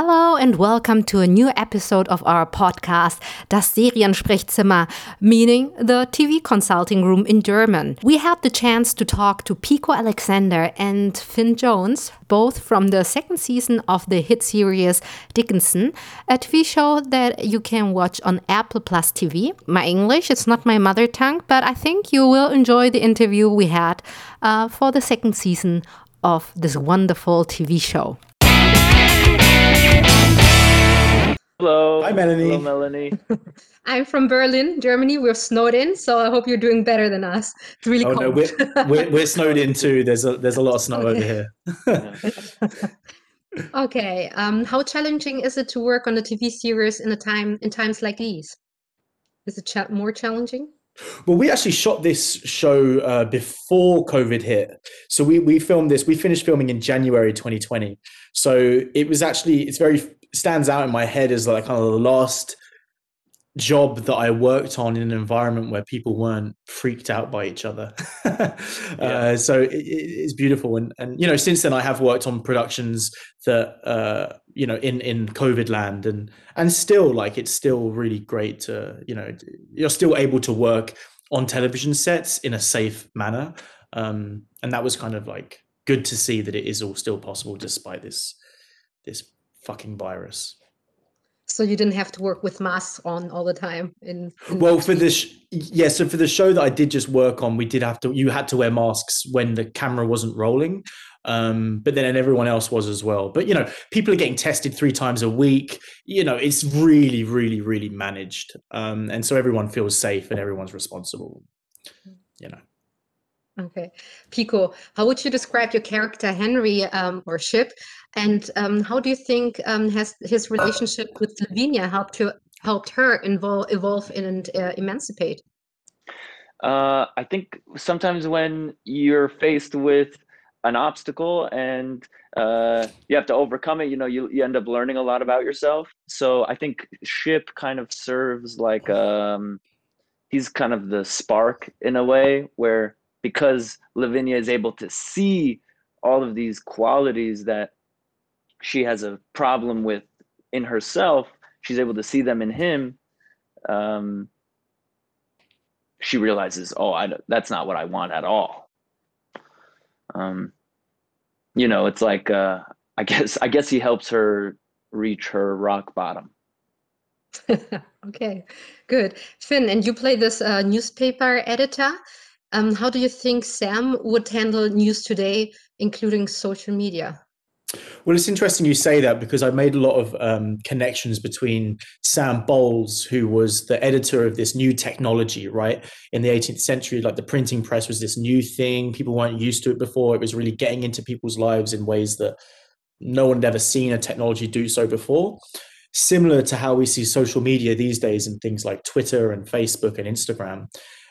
Hello and welcome to a new episode of our podcast, Das Seriensprechzimmer, meaning the TV consulting room in German. We had the chance to talk to Pico Alexander and Finn Jones, both from the second season of the hit series Dickinson, a TV show that you can watch on Apple Plus TV. My English is not my mother tongue, but I think you will enjoy the interview we had uh, for the second season of this wonderful TV show. Hello. Hi, Melanie. Hello, Melanie. I'm from Berlin, Germany. We're snowed in, so I hope you're doing better than us. It's really Oh cold. no, we're, we're we're snowed in too. There's a there's a lot of snow over here. okay. Um, how challenging is it to work on a TV series in a time in times like these? Is it cha- more challenging? Well, we actually shot this show uh, before COVID hit. So we we filmed this. We finished filming in January 2020. So it was actually it's very stands out in my head as like kind of the last job that I worked on in an environment where people weren't freaked out by each other. uh, so it, it- it's beautiful, and and you know since then I have worked on productions that uh, you know in in COVID land, and and still like it's still really great to you know you're still able to work on television sets in a safe manner, um, and that was kind of like good to see that it is all still possible despite this this fucking virus. So you didn't have to work with masks on all the time. In, in Well, for the sh- yeah, so for the show that I did just work on, we did have to. You had to wear masks when the camera wasn't rolling, um, but then everyone else was as well. But you know, people are getting tested three times a week. You know, it's really, really, really managed, um, and so everyone feels safe and everyone's responsible. You know. Okay. Pico, how would you describe your character Henry um, or Ship? And um, how do you think um, has his relationship with Lavinia helped to helped her invol evolve and uh, emancipate? Uh, I think sometimes when you're faced with an obstacle and uh, you have to overcome it, you know, you, you end up learning a lot about yourself. So I think Ship kind of serves like um, he's kind of the spark in a way where because Lavinia is able to see all of these qualities that she has a problem with in herself, she's able to see them in him. Um, she realizes, oh, I, that's not what I want at all. Um, you know, it's like uh, I guess I guess he helps her reach her rock bottom. Okay, good. Finn, and you play this uh, newspaper editor. Um, how do you think Sam would handle news today, including social media? Well, it's interesting you say that because I made a lot of um, connections between Sam Bowles, who was the editor of this new technology, right? In the 18th century, like the printing press was this new thing. People weren't used to it before. It was really getting into people's lives in ways that no one had ever seen a technology do so before. Similar to how we see social media these days and things like Twitter and Facebook and Instagram.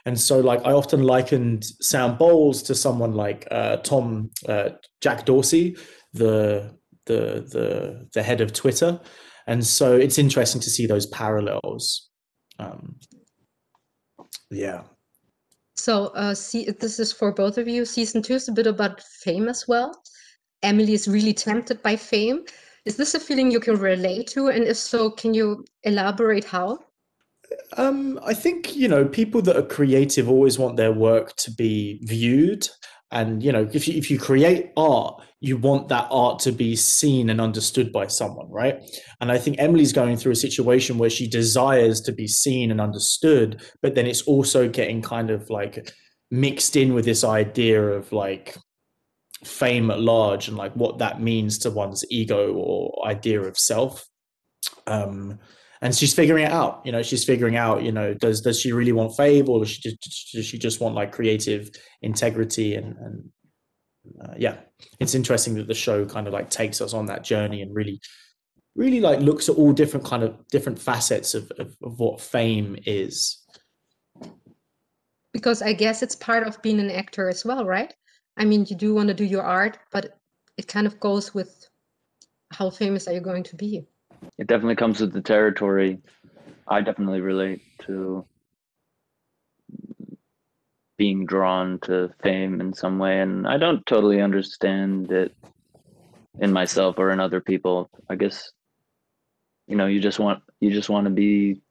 And so, like, I often likened Sam Bowles to someone like uh, Tom uh, Jack Dorsey, the the the the head of Twitter, and so it's interesting to see those parallels. Um, yeah, So, uh, see, this is for both of you. Season two is a bit about fame as well. Emily is really tempted by fame. Is this a feeling you can relate to? And if so, can you elaborate how? um, I think you know people that are creative always want their work to be viewed, and you know if you, if you create art, you want that art to be seen and understood by someone, right? And I think Emily's going through a situation where she desires to be seen and understood, but then it's also getting kind of like mixed in with this idea of like fame at large and like what that means to one's ego or idea of self. Um, and she's figuring it out. You know, she's figuring out. You know, does does she really want fame, or does she just, does she just want like creative integrity? And and uh, yeah, it's interesting that the show kind of like takes us on that journey and really, really like looks at all different kind of different facets of of, of what fame is. Because I guess it's part of being an actor as well, right? I mean, you do want to do your art, but it kind of goes with how famous are you going to be? It definitely comes with the territory. I definitely relate to being drawn to fame in some way, and I don't totally understand it in myself or in other people. I guess you know you just want you just want to be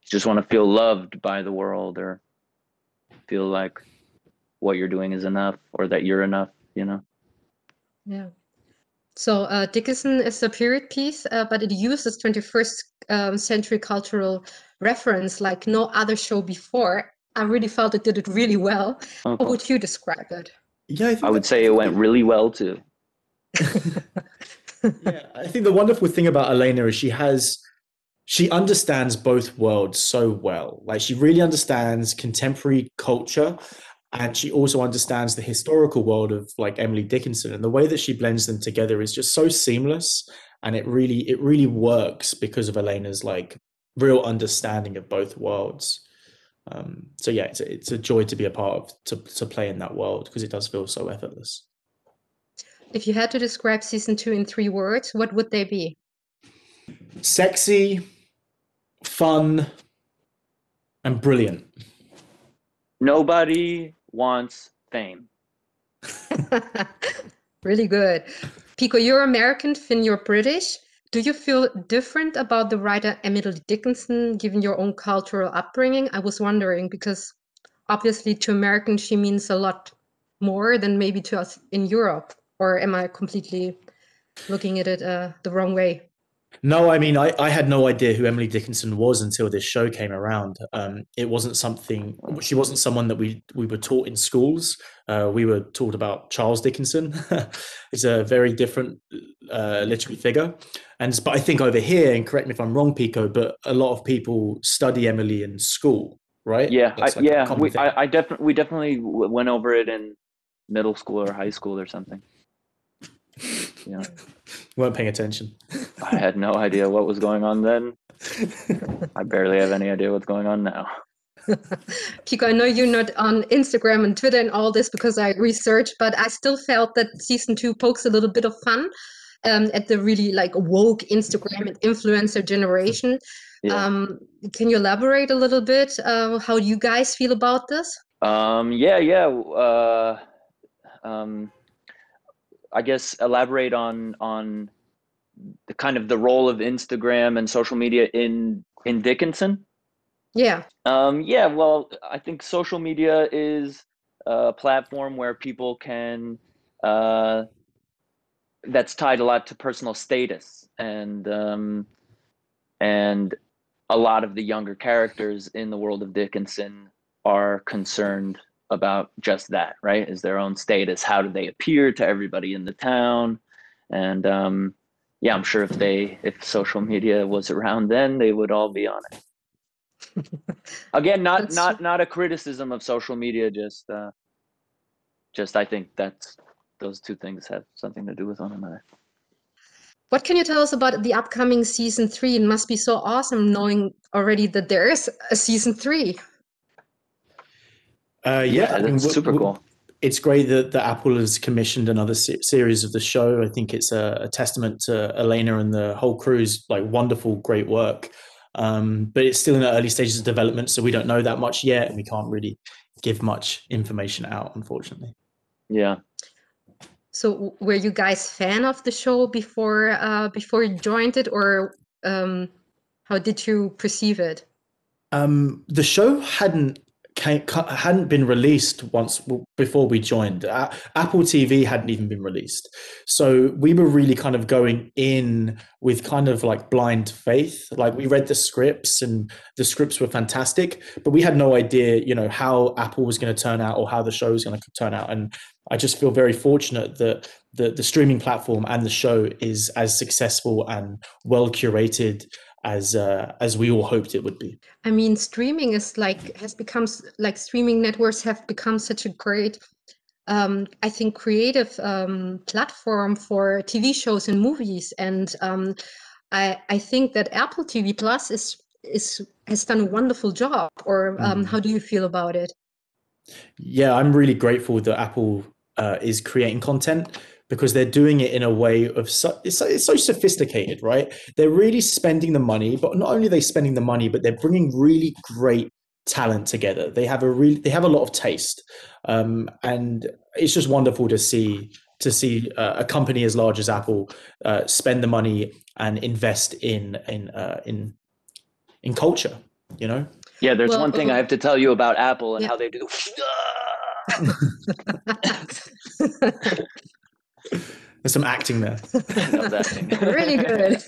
you just want to feel loved by the world or feel like what you're doing is enough or that you're enough you know yeah so uh, dickinson is a period piece uh, but it uses 21st um, century cultural reference like no other show before i really felt it did it really well Okay. how would you describe it Yeah, I, think i would say it went really well too yeah, I think the wonderful thing about Alena is she has she understands both worlds so well. Like she really understands contemporary culture and she also understands the historical world of like Emily Dickinson and the way that she blends them together is just so seamless and it really it really works because of Alena's like real understanding of both worlds. Um, so yeah, it's a, it's a joy to be a part of to to play in that world because it does feel so effortless. if you had to describe season two in three words what would they be sexy, fun, and brilliant. nobody wants fame really good pico you're american finn you're british do you feel different about the writer emily dickinson given your own cultural upbringing? I was wondering because obviously to americans she means a lot more than maybe to us in europe or am i completely looking at it uh, the wrong way No, I mean, I, I had no idea who Emily Dickinson was until this show came around. Um, it wasn't something, she wasn't someone that we, we were taught in schools. Uh, we were taught about Charles Dickinson. it's a very different uh, literary figure. And but I think over here, and correct me if I'm wrong, Pico, but a lot of people study Emily in school, right? yeah I, like a yeah we. I, I definitely we definitely went over it in middle school or high school or something yeah weren't paying attention. I had no idea what was going on then i barely have any idea what's going on now Pico, I know you're not on Instagram and Twitter and all this because I researched, but I still felt that season two pokes a little bit of fun um, at the really like woke Instagram and influencer generation. Yeah. Um, can you elaborate a little bit uh, how do you guys feel about this? Um, yeah, yeah. Uh, um, I guess elaborate on on the kind of the role of Instagram and social media in in Dickinson. Yeah, Um, yeah, well, I think social media is a platform where people can uh, that's tied a lot to personal status and um, and a lot of the younger characters in the world of Dickinson are concerned about just that, right? Is their own status? How do they appear to everybody in the town? And um, yeah, I'm sure if they if social media was around then, they would all be on it. Again, not That's not not a criticism of social media, just uh, just I think that's those two things have something to do with one another. What can you tell us about the upcoming season three? It must be so awesome knowing already that there is a season three. Uh, yeah, I mean, that's super cool. It's great that, that Apple has commissioned another se- series of the show. I think it's a, a testament to Alena and the whole crew's like wonderful, great work. Um, but it's still in the early stages of development, so we don't know that much yet, and we can't really give much information out, unfortunately. Yeah. So were you guys fan of the show before uh, before you joined it, or um, how did you perceive it? Um, the show hadn't came, hadn't been released once before we joined. Apple TV hadn't even been released, so we were really kind of going in with kind of like blind faith. Like we read the scripts, and the scripts were fantastic, but we had no idea, you know, how Apple was going to turn out or how the show was going to turn out. And I just feel very fortunate that the the streaming platform and the show is as successful and well curated as uh, as we all hoped it would be. I mean, streaming is like has become like streaming networks have become such a great, um, I think, creative um, platform for TV shows and movies, and um, I I think that Apple TV Plus is is has done a wonderful job. Or um, Mm. how do you feel about it? Yeah, I'm really grateful that Apple uh, is creating content because they're doing it in a way of so, it's, so, it's so sophisticated, right? They're really spending the money, but not only are they spending the money, but they're bringing really great talent together. They have a really they have a lot of taste, um, and it's just wonderful to see to see uh, a company as large as Apple uh, spend the money and invest in in uh, in in culture. You know. Yeah, there's Well, one thing I have to tell you about Apple and yeah. how they do. There's some acting there. That was acting. really good.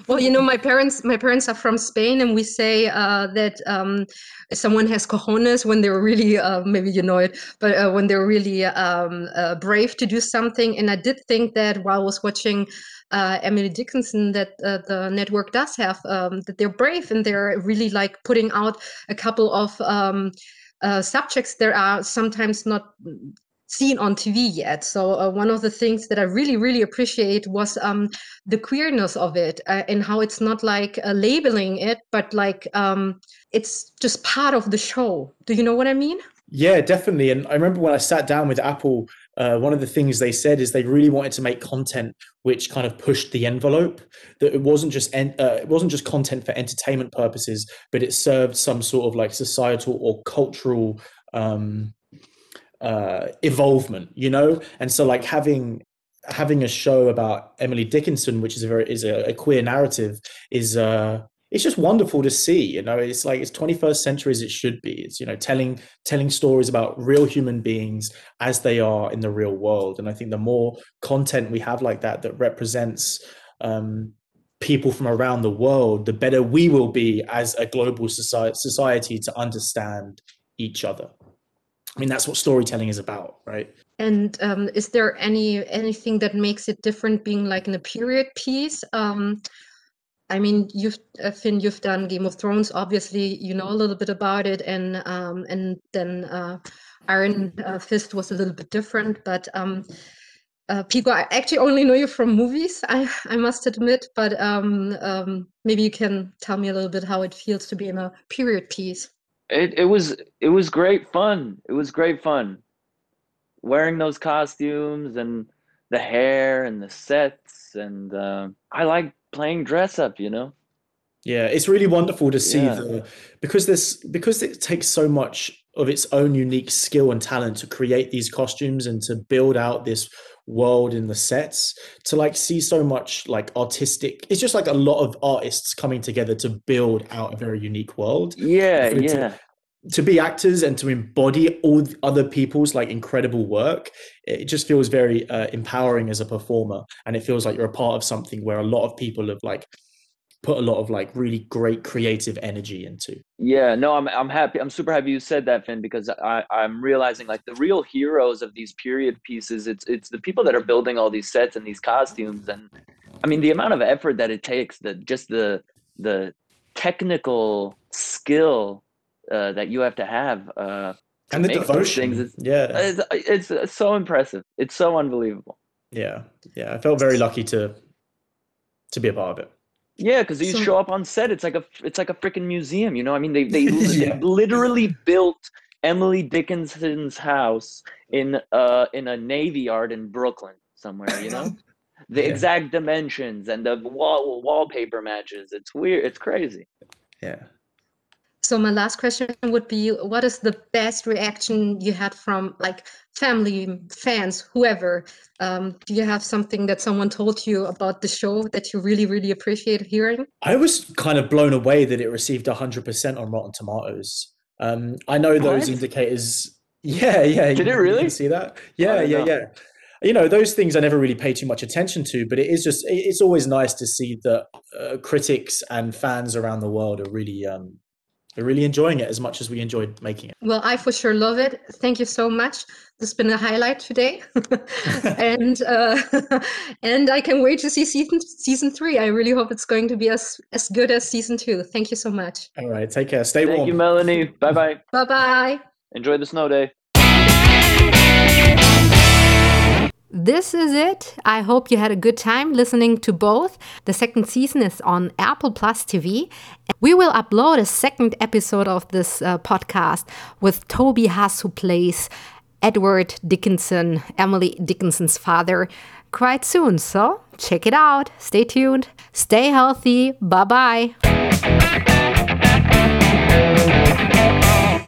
well, you know, my parents, my parents are from Spain, and we say uh, that um, someone has cojones when they're really, uh, maybe you know it, but uh, when they're really um, uh, brave to do something. And I did think that while I was watching uh, Emily Dickinson, that uh, the network does have um, that they're brave and they're really like putting out a couple of um, uh, subjects that are sometimes not seen on TV yet. So uh, one of the things that I really, really appreciate was um, the queerness of it uh, and how it's not like uh, labeling it, but like um, it's just part of the show. Do you know what I mean? Yeah, definitely. And I remember when I sat down with Apple, uh, one of the things they said is they really wanted to make content which kind of pushed the envelope. That it wasn't just en- uh, it wasn't just content for entertainment purposes, but it served some sort of like societal or cultural um, uh, evolvement. You know, and so like having having a show about Emily Dickinson, which is a very is a, a queer narrative, is uh it's just wonderful to see. You know, it's like it's 21st century as it should be. It's you know telling telling stories about real human beings as they are in the real world. And I think the more content we have like that that represents um, people from around the world, the better we will be as a global society society to understand each other. I mean, that's what storytelling is about, right? And um, is there any anything that makes it different being like in a period piece? Um, I mean, you've uh, Finn, you've done Game of Thrones. Obviously, you know a little bit about it, and um, and then uh, Iron uh, Fist was a little bit different. But um, uh, Pico, I actually only know you from movies. I I must admit, but um, um, maybe you can tell me a little bit how it feels to be in a period piece. It it was it was great fun. It was great fun. Wearing those costumes and the hair and the sets and uh, I like playing dress up. You know. Yeah, it's really wonderful to see Yeah. the because this because it takes so much of its own unique skill and talent to create these costumes and to build out this world in the sets to like see so much like artistic it's just like a lot of artists coming together to build out a very unique world Yeah, it to- yeah. to be actors and to embody all th- other people's like incredible work it just feels very uh, empowering as a performer and it feels like you're a part of something where a lot of people have like put a lot of like really great creative energy into Yeah, no, I'm I'm happy. I'm super happy you said that, Finn, because I I'm realizing like the real heroes of these period pieces. It's it's the people that are building all these sets and these costumes, and I mean the amount of effort that it takes, the just the the technical skill uh, that you have to have. Uh, to and the devotion things is- yeah it's, it's it's so impressive. It's so unbelievable. yeah yeah i felt very lucky to to be a part of it Yeah, because you So- show up on set, it's like a it's like a freaking museum. You know, I mean, they they, Yeah. literally built Emily Dickinson's house in uh in a navy yard in Brooklyn somewhere. You know, the Yeah. exact dimensions and the wall wallpaper matches. It's weird. It's crazy. yeah So my last question would be, what is the best reaction you had from like family, fans, whoever? Um, do you have something that someone told you about the show that you really, really appreciate hearing? I was kind of blown away that it received 100% on Rotten Tomatoes. Um, I know those What? indicators. Yeah, yeah. Did you- it really? can see that? Yeah, yeah, know. yeah. You know, those things I never really pay too much attention to, but it is just, it's always nice to see that uh, critics and fans around the world are really, um, are really enjoying it as much as we enjoyed making it. Well, I for sure love it. Thank you so much. This has been a highlight today, and uh, and I can wait to see season season three. I really hope it's going to be as as good as season two. Thank you so much. All right, take care. Stay Thank warm. you, Melanie. Bye bye. Bye bye. Enjoy the snow day. This is it. I hope you had a good time listening to both. The second season is on Apple Plus TV. We will upload a second episode of this uh, podcast with Toby Huss, who plays Edward Dickinson, Emily Dickinson's father, quite soon. So check it out. Stay tuned. Stay healthy. Bye bye.